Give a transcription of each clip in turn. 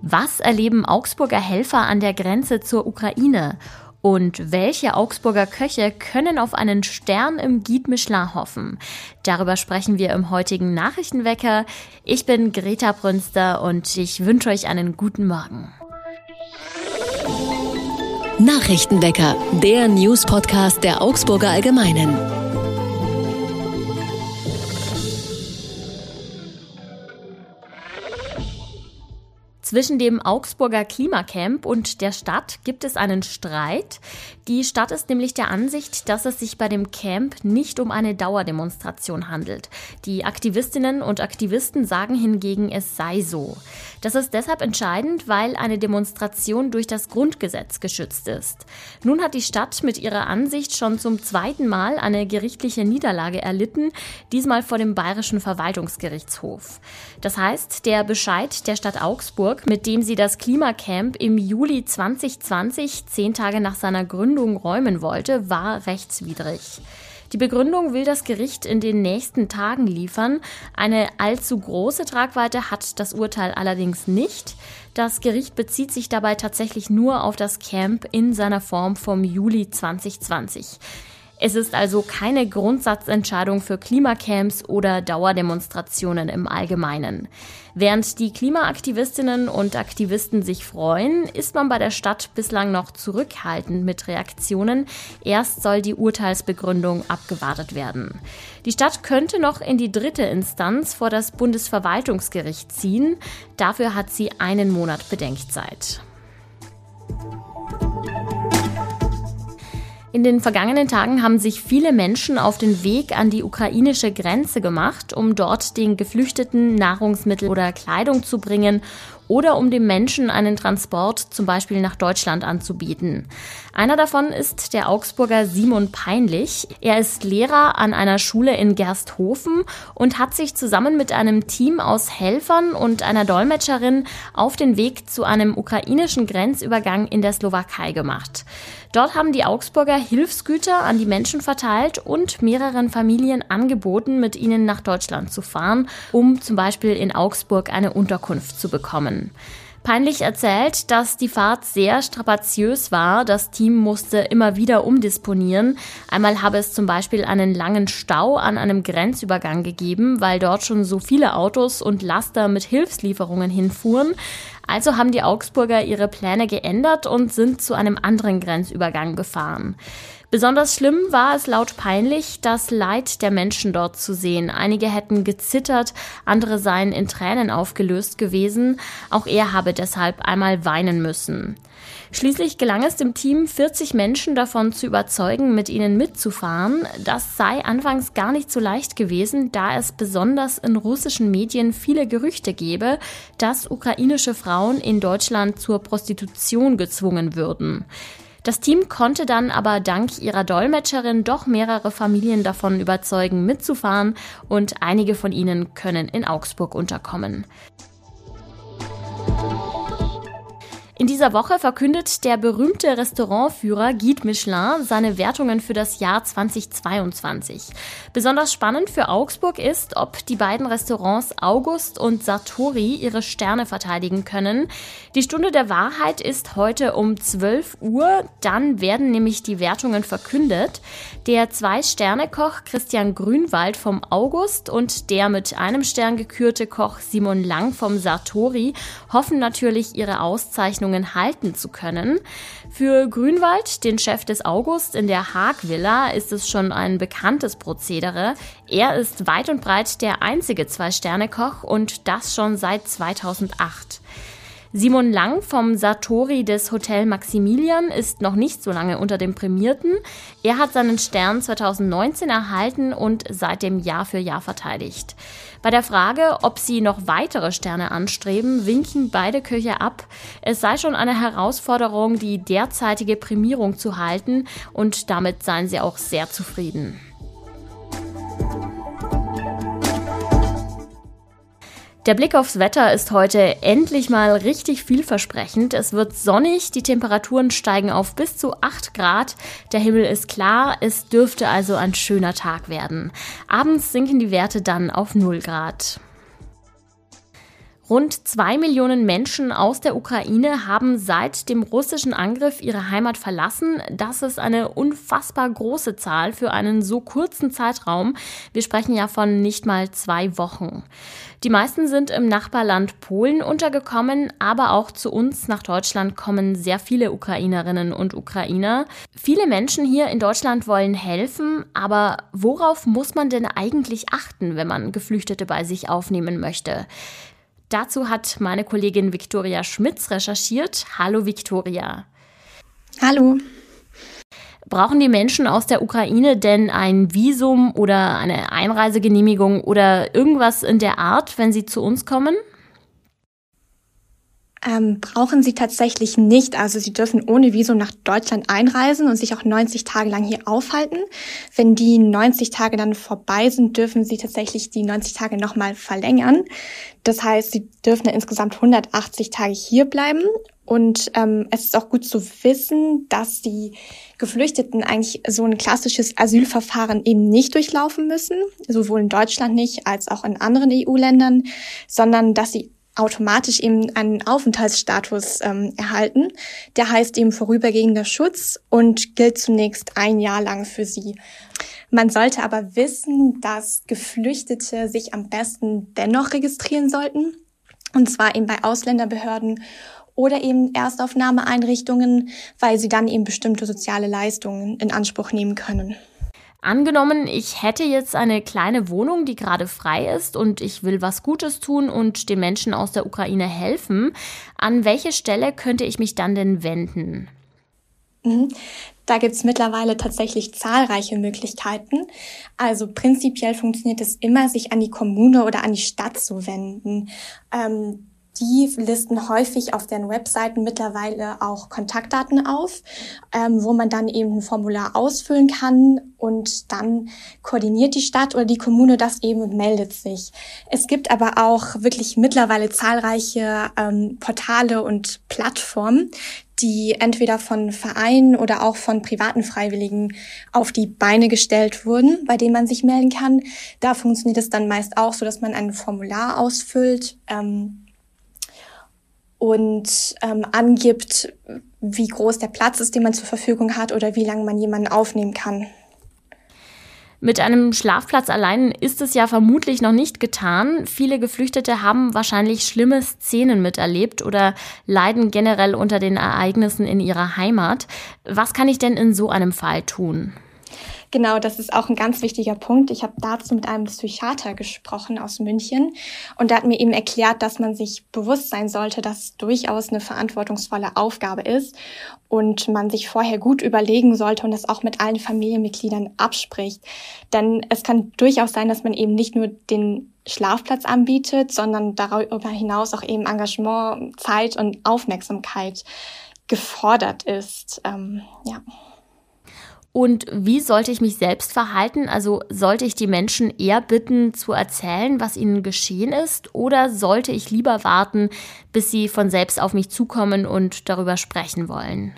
Was erleben Augsburger Helfer an der Grenze zur Ukraine? Und welche Augsburger Köche können auf einen Stern im Guide Michelin hoffen? Darüber sprechen wir im heutigen Nachrichtenwecker. Ich bin Greta Brünster und ich wünsche euch einen guten Morgen. Nachrichtenwecker, der News-Podcast der Augsburger Allgemeinen. Zwischen dem Augsburger Klimacamp und der Stadt gibt es einen Streit. Die Stadt ist nämlich der Ansicht, dass es sich bei dem Camp nicht um eine Dauerdemonstration handelt. Die Aktivistinnen und Aktivisten sagen hingegen, es sei so. Das ist deshalb entscheidend, weil eine Demonstration durch das Grundgesetz geschützt ist. Nun hat die Stadt mit ihrer Ansicht schon zum zweiten Mal eine gerichtliche Niederlage erlitten, diesmal vor dem Bayerischen Verwaltungsgerichtshof. Das heißt, der Bescheid der Stadt Augsburg Hamburg, mit dem sie das Klimacamp im Juli 2020, zehn Tage nach seiner Gründung, räumen wollte, war rechtswidrig. Die Begründung will das Gericht in den nächsten Tagen liefern. Eine allzu große Tragweite hat das Urteil allerdings nicht. Das Gericht bezieht sich dabei tatsächlich nur auf das Camp in seiner Form vom Juli 2020. Es ist also keine Grundsatzentscheidung für Klimacamps oder Dauerdemonstrationen im Allgemeinen. Während die Klimaaktivistinnen und Aktivisten sich freuen, ist man bei der Stadt bislang noch zurückhaltend mit Reaktionen. Erst soll die Urteilsbegründung abgewartet werden. Die Stadt könnte noch in die dritte Instanz vor das Bundesverwaltungsgericht ziehen. Dafür hat sie einen Monat Bedenkzeit. In den vergangenen Tagen haben sich viele Menschen auf den Weg an die ukrainische Grenze gemacht, um dort den Geflüchteten Nahrungsmittel oder Kleidung zu bringen oder um dem Menschen einen Transport zum Beispiel nach Deutschland anzubieten. Einer davon ist der Augsburger Simon Peinlich. Er ist Lehrer an einer Schule in Gersthofen und hat sich zusammen mit einem Team aus Helfern und einer Dolmetscherin auf den Weg zu einem ukrainischen Grenzübergang in der Slowakei gemacht. Dort haben die Augsburger Hilfsgüter an die Menschen verteilt und mehreren Familien angeboten, mit ihnen nach Deutschland zu fahren, um zum Beispiel in Augsburg eine Unterkunft zu bekommen. Peinlich erzählt, dass die Fahrt sehr strapaziös war. Das Team musste immer wieder umdisponieren. Einmal habe es zum Beispiel einen langen Stau an einem Grenzübergang gegeben, weil dort schon so viele Autos und Laster mit Hilfslieferungen hinfuhren. Also haben die Augsburger ihre Pläne geändert und sind zu einem anderen Grenzübergang gefahren. Besonders schlimm war es laut peinlich, das Leid der Menschen dort zu sehen. Einige hätten gezittert, andere seien in Tränen aufgelöst gewesen. Auch er habe deshalb einmal weinen müssen. Schließlich gelang es dem Team, 40 Menschen davon zu überzeugen, mit ihnen mitzufahren. Das sei anfangs gar nicht so leicht gewesen, da es besonders in russischen Medien viele Gerüchte gebe, dass ukrainische Frauen in Deutschland zur Prostitution gezwungen würden. Das Team konnte dann aber dank ihrer Dolmetscherin doch mehrere Familien davon überzeugen, mitzufahren und einige von ihnen können in Augsburg unterkommen. In dieser Woche verkündet der berühmte Restaurantführer Guide Michelin seine Wertungen für das Jahr 2022. Besonders spannend für Augsburg ist, ob die beiden Restaurants August und Sartori ihre Sterne verteidigen können. Die Stunde der Wahrheit ist heute um 12 Uhr. Dann werden nämlich die Wertungen verkündet. Der Zwei-Sterne-Koch Christian Grünwald vom August und der mit einem Stern gekürte Koch Simon Lang vom Sartori hoffen natürlich ihre Auszeichnung Verordnungen halten zu können. Für Grünwald, den Chef des August in der Haag-Villa, ist es schon ein bekanntes Prozedere. Er ist weit und breit der einzige Zwei-Sterne-Koch und das schon seit 2008. Simon Lang vom Satori des Hotel Maximilian ist noch nicht so lange unter den Prämierten. Er hat seinen Stern 2019 erhalten und seitdem Jahr für Jahr verteidigt. Bei der Frage, ob sie noch weitere Sterne anstreben, winken beide Köche ab. Es sei schon eine Herausforderung, die derzeitige Prämierung zu halten und damit seien sie auch sehr zufrieden. Der Blick aufs Wetter ist heute endlich mal richtig vielversprechend. Es wird sonnig, die Temperaturen steigen auf bis zu 8 Grad, der Himmel ist klar, es dürfte also ein schöner Tag werden. Abends sinken die Werte dann auf 0 Grad. Rund zwei Millionen Menschen aus der Ukraine haben seit dem russischen Angriff ihre Heimat verlassen. Das ist eine unfassbar große Zahl für einen so kurzen Zeitraum. Wir sprechen ja von nicht mal zwei Wochen. Die meisten sind im Nachbarland Polen untergekommen, aber auch zu uns nach Deutschland kommen sehr viele Ukrainerinnen und Ukrainer. Viele Menschen hier in Deutschland wollen helfen, aber worauf muss man denn eigentlich achten, wenn man Geflüchtete bei sich aufnehmen möchte? Dazu hat meine Kollegin Viktoria Schmitz recherchiert. Hallo Viktoria. Hallo. Brauchen die Menschen aus der Ukraine denn ein Visum oder eine Einreisegenehmigung oder irgendwas in der Art, wenn sie zu uns kommen? Ähm, brauchen sie tatsächlich nicht. Also sie dürfen ohne Visum nach Deutschland einreisen und sich auch 90 Tage lang hier aufhalten. Wenn die 90 Tage dann vorbei sind, dürfen sie tatsächlich die 90 Tage nochmal verlängern. Das heißt, sie dürfen dann insgesamt 180 Tage hier bleiben. Und ähm, es ist auch gut zu wissen, dass die Geflüchteten eigentlich so ein klassisches Asylverfahren eben nicht durchlaufen müssen, sowohl in Deutschland nicht als auch in anderen EU-Ländern, sondern dass sie automatisch eben einen Aufenthaltsstatus ähm, erhalten. Der heißt eben vorübergehender Schutz und gilt zunächst ein Jahr lang für sie. Man sollte aber wissen, dass Geflüchtete sich am besten dennoch registrieren sollten. Und zwar eben bei Ausländerbehörden oder eben Erstaufnahmeeinrichtungen, weil sie dann eben bestimmte soziale Leistungen in Anspruch nehmen können. Angenommen, ich hätte jetzt eine kleine Wohnung, die gerade frei ist und ich will was Gutes tun und den Menschen aus der Ukraine helfen. An welche Stelle könnte ich mich dann denn wenden? Mhm. Da gibt's mittlerweile tatsächlich zahlreiche Möglichkeiten. Also prinzipiell funktioniert es immer, sich an die Kommune oder an die Stadt zu wenden. Ähm, die listen häufig auf deren Webseiten mittlerweile auch Kontaktdaten auf, ähm, wo man dann eben ein Formular ausfüllen kann und dann koordiniert die Stadt oder die Kommune das eben und meldet sich. Es gibt aber auch wirklich mittlerweile zahlreiche ähm, Portale und Plattformen, die entweder von Vereinen oder auch von privaten Freiwilligen auf die Beine gestellt wurden, bei denen man sich melden kann. Da funktioniert es dann meist auch so, dass man ein Formular ausfüllt. Ähm, und ähm, angibt, wie groß der Platz ist, den man zur Verfügung hat oder wie lange man jemanden aufnehmen kann. Mit einem Schlafplatz allein ist es ja vermutlich noch nicht getan. Viele Geflüchtete haben wahrscheinlich schlimme Szenen miterlebt oder leiden generell unter den Ereignissen in ihrer Heimat. Was kann ich denn in so einem Fall tun? Genau, das ist auch ein ganz wichtiger Punkt. Ich habe dazu mit einem Psychiater gesprochen aus München und der hat mir eben erklärt, dass man sich bewusst sein sollte, dass es durchaus eine verantwortungsvolle Aufgabe ist und man sich vorher gut überlegen sollte und das auch mit allen Familienmitgliedern abspricht. Denn es kann durchaus sein, dass man eben nicht nur den Schlafplatz anbietet, sondern darüber hinaus auch eben Engagement, Zeit und Aufmerksamkeit gefordert ist. Ähm, ja. Und wie sollte ich mich selbst verhalten? Also sollte ich die Menschen eher bitten zu erzählen, was ihnen geschehen ist? Oder sollte ich lieber warten, bis sie von selbst auf mich zukommen und darüber sprechen wollen?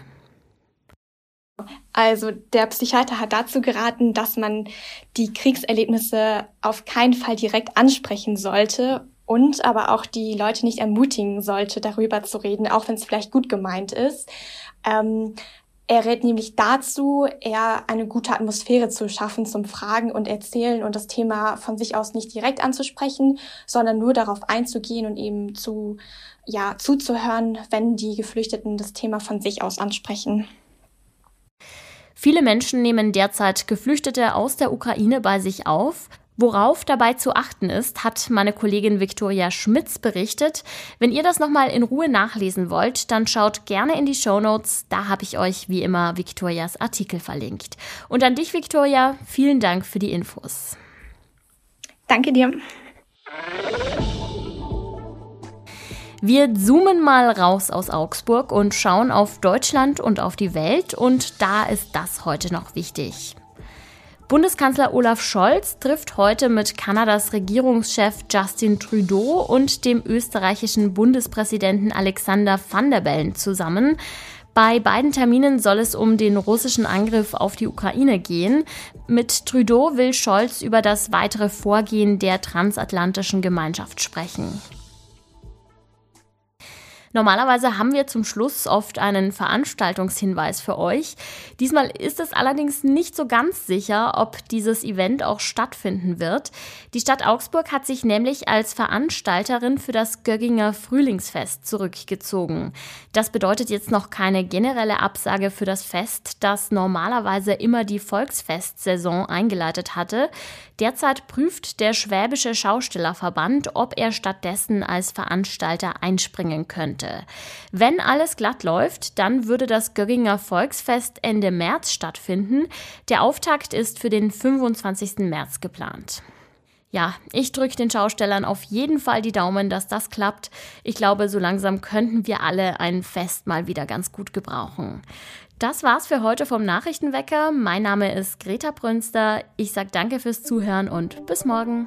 Also der Psychiater hat dazu geraten, dass man die Kriegserlebnisse auf keinen Fall direkt ansprechen sollte und aber auch die Leute nicht ermutigen sollte, darüber zu reden, auch wenn es vielleicht gut gemeint ist. Ähm, er rät nämlich dazu, eher eine gute Atmosphäre zu schaffen zum Fragen und Erzählen und das Thema von sich aus nicht direkt anzusprechen, sondern nur darauf einzugehen und eben zu, ja, zuzuhören, wenn die Geflüchteten das Thema von sich aus ansprechen. Viele Menschen nehmen derzeit Geflüchtete aus der Ukraine bei sich auf. Worauf dabei zu achten ist, hat meine Kollegin Viktoria Schmitz berichtet. Wenn ihr das nochmal in Ruhe nachlesen wollt, dann schaut gerne in die Show Notes. Da habe ich euch wie immer Viktorias Artikel verlinkt. Und an dich, Viktoria, vielen Dank für die Infos. Danke dir. Wir zoomen mal raus aus Augsburg und schauen auf Deutschland und auf die Welt. Und da ist das heute noch wichtig. Bundeskanzler Olaf Scholz trifft heute mit Kanadas Regierungschef Justin Trudeau und dem österreichischen Bundespräsidenten Alexander Van der Bellen zusammen. Bei beiden Terminen soll es um den russischen Angriff auf die Ukraine gehen. Mit Trudeau will Scholz über das weitere Vorgehen der transatlantischen Gemeinschaft sprechen. Normalerweise haben wir zum Schluss oft einen Veranstaltungshinweis für euch. Diesmal ist es allerdings nicht so ganz sicher, ob dieses Event auch stattfinden wird. Die Stadt Augsburg hat sich nämlich als Veranstalterin für das Gögginger Frühlingsfest zurückgezogen. Das bedeutet jetzt noch keine generelle Absage für das Fest, das normalerweise immer die Volksfestsaison eingeleitet hatte. Derzeit prüft der Schwäbische Schaustellerverband, ob er stattdessen als Veranstalter einspringen könnte. Wenn alles glatt läuft, dann würde das Gögginger Volksfest Ende März stattfinden. Der Auftakt ist für den 25. März geplant. Ja, ich drücke den Schaustellern auf jeden Fall die Daumen, dass das klappt. Ich glaube, so langsam könnten wir alle ein Fest mal wieder ganz gut gebrauchen. Das war's für heute vom Nachrichtenwecker. Mein Name ist Greta Brünster. Ich sag danke fürs Zuhören und bis morgen.